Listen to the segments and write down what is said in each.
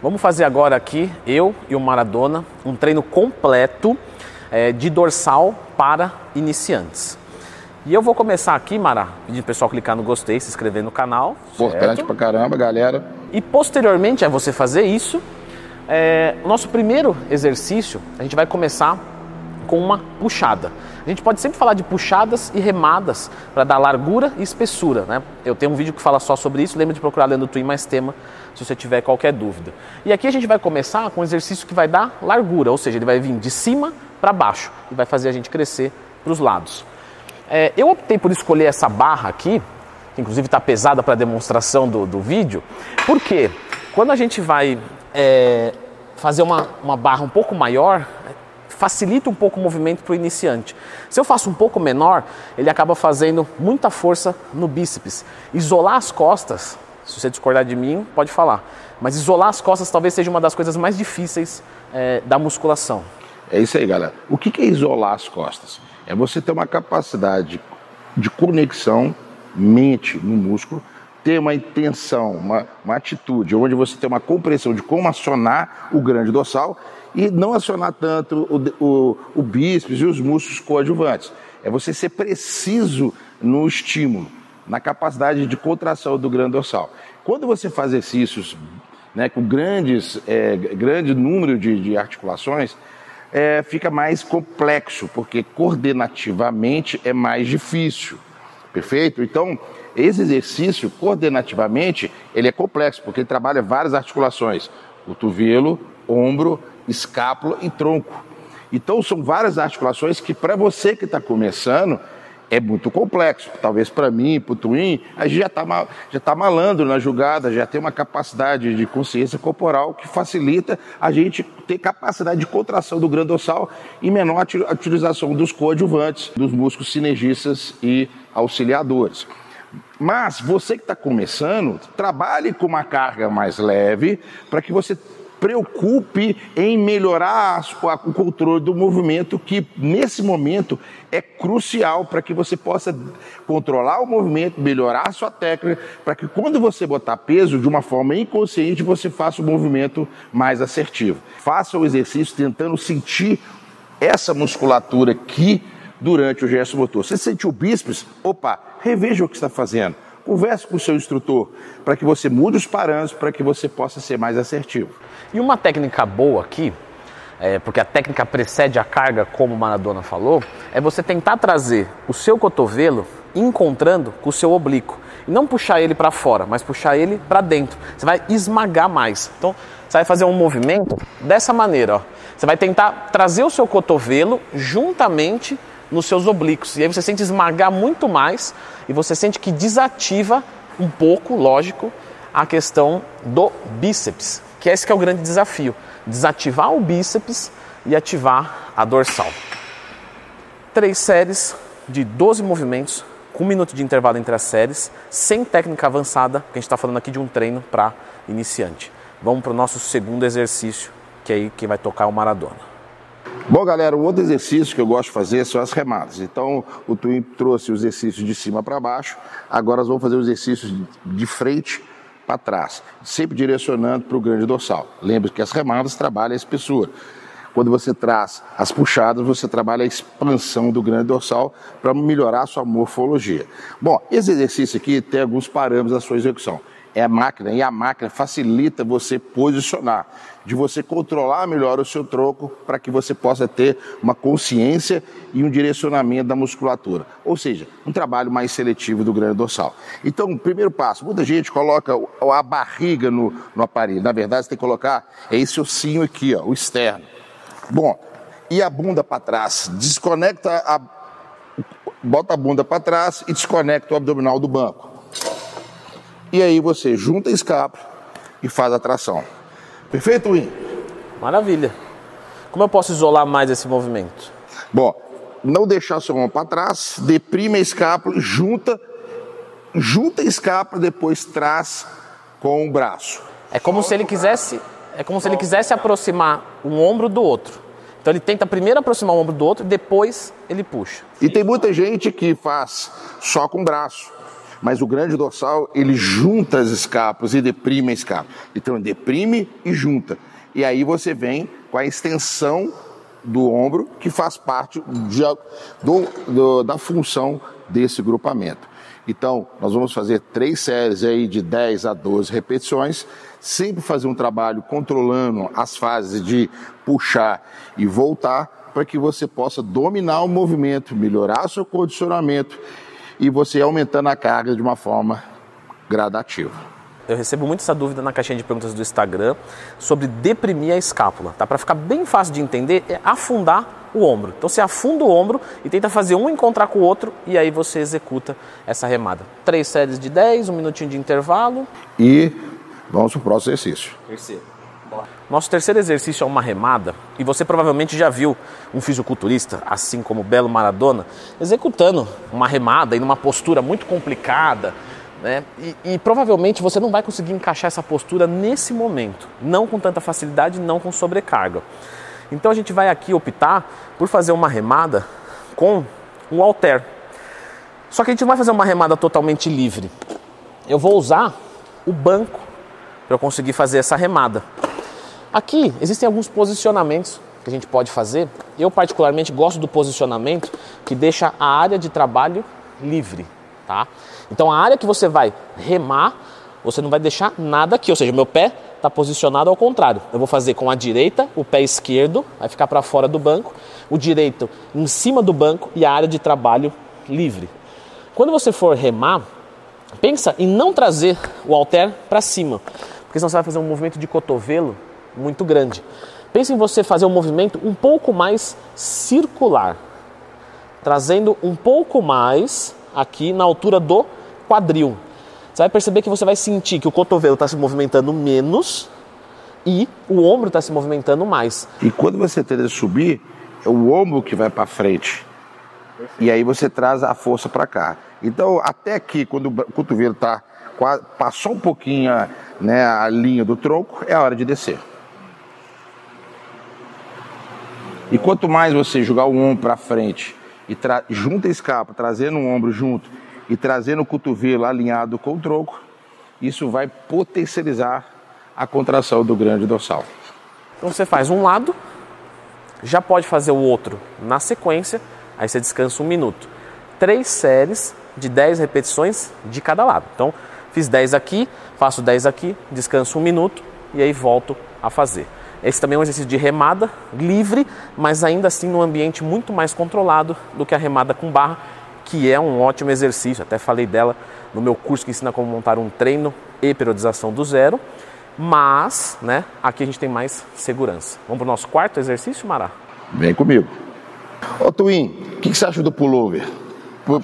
Vamos fazer agora aqui, eu e o Maradona, um treino completo é, de dorsal para iniciantes. E eu vou começar aqui, Mara, pedindo o pessoal clicar no gostei, se inscrever no canal. Importante certo? pra caramba, galera. E posteriormente a você fazer isso, é, o nosso primeiro exercício, a gente vai começar com uma puxada. A gente pode sempre falar de puxadas e remadas para dar largura e espessura. Né? Eu tenho um vídeo que fala só sobre isso, lembra de procurar lendo Twin mais tema se você tiver qualquer dúvida. E aqui a gente vai começar com um exercício que vai dar largura, ou seja, ele vai vir de cima para baixo e vai fazer a gente crescer para os lados. É, eu optei por escolher essa barra aqui, que inclusive está pesada para demonstração do, do vídeo, porque quando a gente vai é, fazer uma, uma barra um pouco maior, facilita um pouco o movimento para o iniciante. Se eu faço um pouco menor, ele acaba fazendo muita força no bíceps. Isolar as costas, se você discordar de mim, pode falar, mas isolar as costas talvez seja uma das coisas mais difíceis é, da musculação. É isso aí, galera. O que é isolar as costas? É você ter uma capacidade de conexão mente no músculo, ter uma intenção, uma, uma atitude, onde você tem uma compreensão de como acionar o grande dorsal e não acionar tanto o, o, o bíceps e os músculos coadjuvantes. É você ser preciso no estímulo, na capacidade de contração do grande dorsal. Quando você faz exercícios né, com grandes, é, grande número de, de articulações, é, fica mais complexo, porque coordenativamente é mais difícil. Perfeito? Então, esse exercício, coordenativamente, ele é complexo, porque ele trabalha várias articulações: cotovelo, ombro, escápula e tronco. Então, são várias articulações que, para você que está começando, é muito complexo. Talvez para mim, para o Twin, a gente já está já tá malandro na jogada, já tem uma capacidade de consciência corporal que facilita a gente ter capacidade de contração do grande dorsal e menor utilização dos coadjuvantes, dos músculos sinergistas e auxiliadores. Mas você que está começando, trabalhe com uma carga mais leve para que você preocupe em melhorar o controle do movimento, que nesse momento é crucial para que você possa controlar o movimento, melhorar a sua técnica, para que quando você botar peso de uma forma inconsciente, você faça o movimento mais assertivo. Faça o exercício tentando sentir essa musculatura aqui durante o gesto motor. Você sentiu o bíceps? Opa, reveja o que está fazendo Converse com o seu instrutor para que você mude os parâmetros, para que você possa ser mais assertivo. E uma técnica boa aqui, é, porque a técnica precede a carga, como Maradona falou, é você tentar trazer o seu cotovelo encontrando com o seu oblíquo. E não puxar ele para fora, mas puxar ele para dentro. Você vai esmagar mais. Então, você vai fazer um movimento dessa maneira. Ó. Você vai tentar trazer o seu cotovelo juntamente nos seus oblíquos. E aí você sente esmagar muito mais e você sente que desativa um pouco, lógico, a questão do bíceps, que é esse que é o grande desafio, desativar o bíceps e ativar a dorsal. Três séries de 12 movimentos, com um minuto de intervalo entre as séries, sem técnica avançada, porque a gente está falando aqui de um treino para iniciante. Vamos para o nosso segundo exercício, que é aí que vai tocar o Maradona. Bom, galera, o outro exercício que eu gosto de fazer são as remadas. Então, o Twin trouxe o exercício de cima para baixo, agora nós vamos fazer o exercício de frente para trás, sempre direcionando para o grande dorsal. Lembre que as remadas trabalham a espessura. Quando você traz as puxadas, você trabalha a expansão do grande dorsal para melhorar a sua morfologia. Bom, esse exercício aqui tem alguns parâmetros da sua execução é a máquina, e a máquina facilita você posicionar, de você controlar melhor o seu tronco para que você possa ter uma consciência e um direcionamento da musculatura. Ou seja, um trabalho mais seletivo do grande dorsal. Então, primeiro passo, muita gente coloca a barriga no, no aparelho. Na verdade, você tem que colocar esse ossinho aqui, ó, o externo. Bom, e a bunda para trás. Desconecta a. Bota a bunda para trás e desconecta o abdominal do banco. E aí você junta a escapa e faz a tração. Perfeito, Win? Maravilha. Como eu posso isolar mais esse movimento? Bom, não deixar sua mão para trás, deprime a escápula, junta, junta a escápula, depois traz com o braço. É como se ele quisesse, é como se ele quisesse aproximar um ombro do outro. Então ele tenta primeiro aproximar o ombro do outro, depois ele puxa. E tem muita gente que faz só com o braço Mas o grande dorsal, ele junta as escápulas e deprime a escápula. Então, deprime e junta. E aí você vem com a extensão do ombro, que faz parte de, do, do, da função desse grupamento. Então, nós vamos fazer três séries aí de 10 a 12 repetições, sempre fazer um trabalho controlando as fases de puxar e voltar, para que você possa dominar o movimento, melhorar seu condicionamento e você aumentando a carga de uma forma gradativa. Eu recebo muito essa dúvida na caixinha de perguntas do Instagram sobre deprimir a escápula. Tá? Para ficar bem fácil de entender, é afundar o ombro. Então você afunda o ombro e tenta fazer um encontrar com o outro e aí você executa essa remada. Três séries de 10, um minutinho de intervalo. E vamos para o próximo exercício. Terceiro. Nosso terceiro exercício é uma remada, e você provavelmente já viu um fisiculturista, assim como o Belo Maradona, executando uma remada em uma postura muito complicada, né? E, e, provavelmente você não vai conseguir encaixar essa postura nesse momento, não com tanta facilidade, não com sobrecarga. Então a gente vai aqui optar por fazer uma remada com um halter. Só que a gente não vai fazer uma remada totalmente livre. Eu vou usar o banco para conseguir fazer essa remada. Aqui existem alguns posicionamentos que a gente pode fazer. Eu particularmente gosto do posicionamento que deixa a área de trabalho livre, tá? Então a área que você vai remar, você não vai deixar nada aqui, ou seja, meu pé está posicionado ao contrário. Eu vou fazer com a direita, o pé esquerdo vai ficar para fora do banco, o direito em cima do banco e a área de trabalho livre. Quando você for remar, pensa em não trazer o halter para cima, porque senão você vai fazer um movimento de cotovelo muito grande. Pense em você fazer um movimento um pouco mais circular, trazendo um pouco mais aqui na altura do quadril. Você vai perceber que você vai sentir que o cotovelo está se movimentando menos e o ombro está se movimentando mais. E quando você tenta subir, é o ombro que vai para frente. E aí você traz a força para cá. Então, até aqui, quando o cotovelo tá, passou um pouquinho né, a linha do tronco, é a hora de descer. E quanto mais você jogar o ombro para frente e junta a escapa, trazendo o ombro junto e trazendo o cotovelo alinhado com o tronco, isso vai potencializar a contração do grande dorsal. Então você faz um lado, já pode fazer o outro na sequência, aí você descansa um minuto. Três séries de 10 repetições de cada lado. Então, fiz 10 aqui, faço 10 aqui, descanso um minuto e aí volto a fazer. Esse também é um exercício de remada livre, mas ainda assim num ambiente muito mais controlado do que a remada com barra, que é um ótimo exercício. Até falei dela no meu curso que ensina como montar um treino e periodização do zero. Mas, né, aqui a gente tem mais segurança. Vamos para o nosso quarto exercício, Mará? Vem comigo. Ô Twin, o que, que, você acha do pullover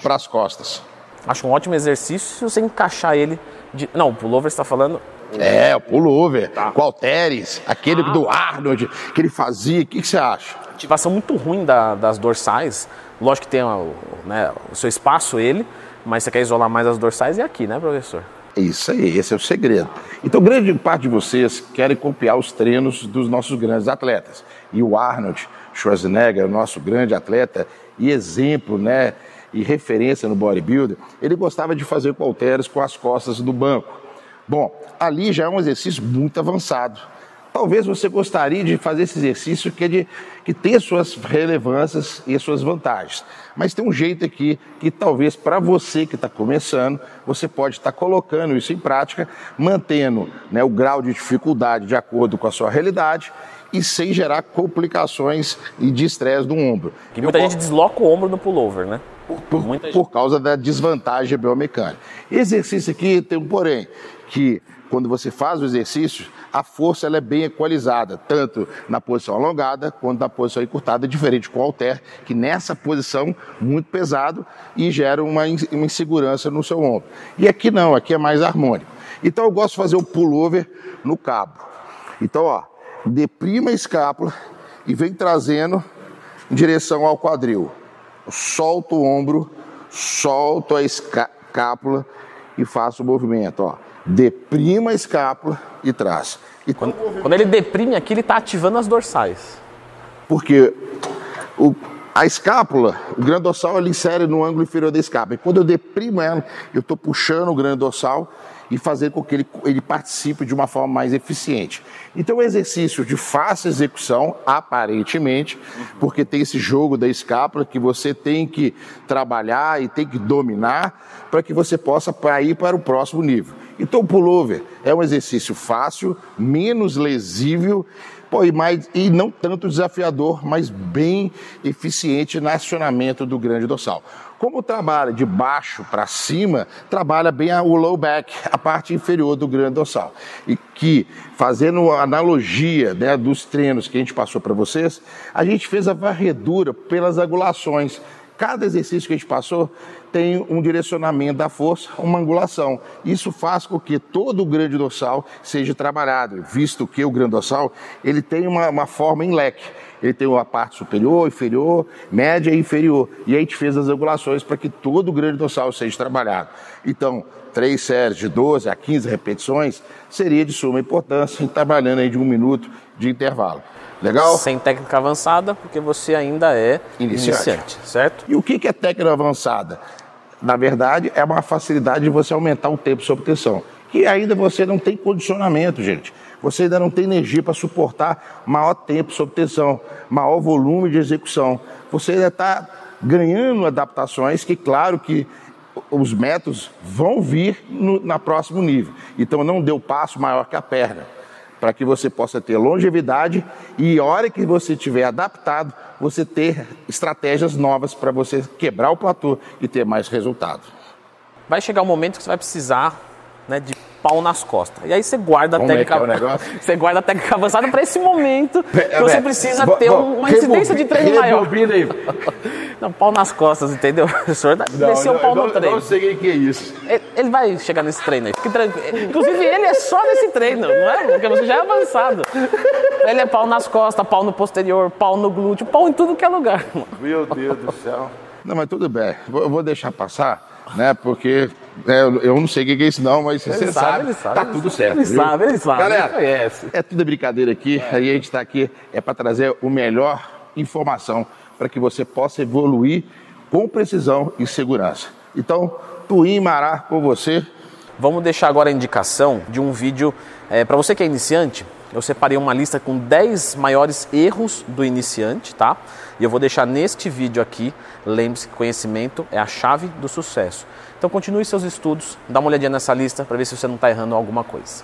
para as costas? Acho um ótimo exercício se você encaixar ele. De... Não, o pullover está falando é, o pullover, tá. com Alteres, aquele ah. do Arnold, que ele fazia. O que, que você acha? Ativação muito ruim da, das dorsais. Lógico que tem o, né, o seu espaço, ele, mas você quer isolar mais as dorsais, é aqui, né, professor? Isso aí, esse é o segredo. Então, grande parte de vocês querem copiar os treinos dos nossos grandes atletas. E o Arnold Schwarzenegger, nosso grande atleta e exemplo, né, e referência no bodybuilder, ele gostava de fazer halteres com as costas do banco. Bom, ali já é um exercício muito avançado. Talvez você gostaria de fazer esse exercício que, é de, que tem as suas relevâncias e as suas vantagens. Mas tem um jeito aqui que talvez para você que está começando, você pode estar tá colocando isso em prática, mantendo né, o grau de dificuldade de acordo com a sua realidade e sem gerar complicações e de estresse do ombro. Que muita Eu, gente desloca o ombro no pullover, né? Por, por, por causa da desvantagem biomecânica. Exercício aqui tem um porém que quando você faz o exercício, a força ela é bem equalizada, tanto na posição alongada quanto na posição encurtada, diferente com o halter, que nessa posição muito pesado e gera uma, uma insegurança no seu ombro. E aqui não, aqui é mais harmônico. Então eu gosto de fazer o pullover no cabo. Então, ó, deprima a escápula e vem trazendo em direção ao quadril. Solto o ombro, solto a escápula e faço o movimento, ó deprima a escápula e traz. E quando, quando ele deprime aqui, ele está ativando as dorsais. Porque o, a escápula, o grande dorsal ele insere no ângulo inferior da escápula. E quando eu deprimo ela, eu estou puxando o grande dorsal e fazendo com que ele, ele participe de uma forma mais eficiente. Então, é um exercício de fácil execução, aparentemente, porque tem esse jogo da escápula que você tem que trabalhar e tem que dominar para que você possa ir para o próximo nível. Então, o pullover é um exercício fácil, menos lesível pô, e, mais, e não tanto desafiador, mas bem eficiente no acionamento do grande dorsal. Como trabalha de baixo para cima, trabalha bem o low back, a parte inferior do grande dorsal. E que, fazendo analogia né, dos treinos que a gente passou para vocês, a gente fez a varredura pelas angulações. Cada exercício que a gente passou tem um direcionamento da força, uma angulação. Isso faz com que todo o grande dorsal seja trabalhado, visto que o grande dorsal ele tem uma, uma forma em leque. Ele tem uma parte superior, inferior, média e inferior. E a gente fez as angulações para que todo o grande dorsal seja trabalhado. Então, três séries de 12 a 15 repetições seria de suma importância, trabalhando aí de um minuto de intervalo. Legal? Sem técnica avançada, porque você ainda é iniciante, iniciante certo? E o que é técnica avançada? Na verdade, é uma facilidade de você aumentar o tempo de obtenção. Que ainda você não tem condicionamento, gente. Você ainda não tem energia para suportar maior tempo de obtenção, maior volume de execução. Você ainda está ganhando adaptações que, claro, que os métodos vão vir no na próximo nível. Então não deu passo maior que a perna para que você possa ter longevidade e, a hora que você estiver adaptado, você ter estratégias novas para você quebrar o platô e ter mais resultado. Vai chegar um momento que você vai precisar né, de pau nas costas. E aí você guarda Como a técnica. É é você guarda a técnica avançada para esse momento que você precisa ter uma incidência de treino maior. Aí. Não, pau nas costas, entendeu? O senhor desceu o pau não, no treino. Não sei o que é isso. Ele, ele vai chegar nesse treino aí. Inclusive, ele é só nesse treino, não é? Porque você já é avançado. Ele é pau nas costas, pau no posterior, pau no glúteo, pau em tudo que é lugar. Meu Deus do céu. Não, mas tudo bem. Eu vou deixar passar né? Porque é, eu não sei o que é isso não, mas ele você sabe, sabe, ele sabe, tá tudo certo. Ele viu? sabe, ele sabe. Galera, ele conhece. é tudo brincadeira aqui. É. Aí a gente está aqui é para trazer o melhor informação para que você possa evoluir com precisão e segurança. Então, Tuim Mará com você. Vamos deixar agora a indicação de um vídeo é, para você que é iniciante. Eu separei uma lista com 10 maiores erros do iniciante, tá? E eu vou deixar neste vídeo aqui. Lembre-se que conhecimento é a chave do sucesso. Então continue seus estudos, dá uma olhadinha nessa lista para ver se você não está errando alguma coisa.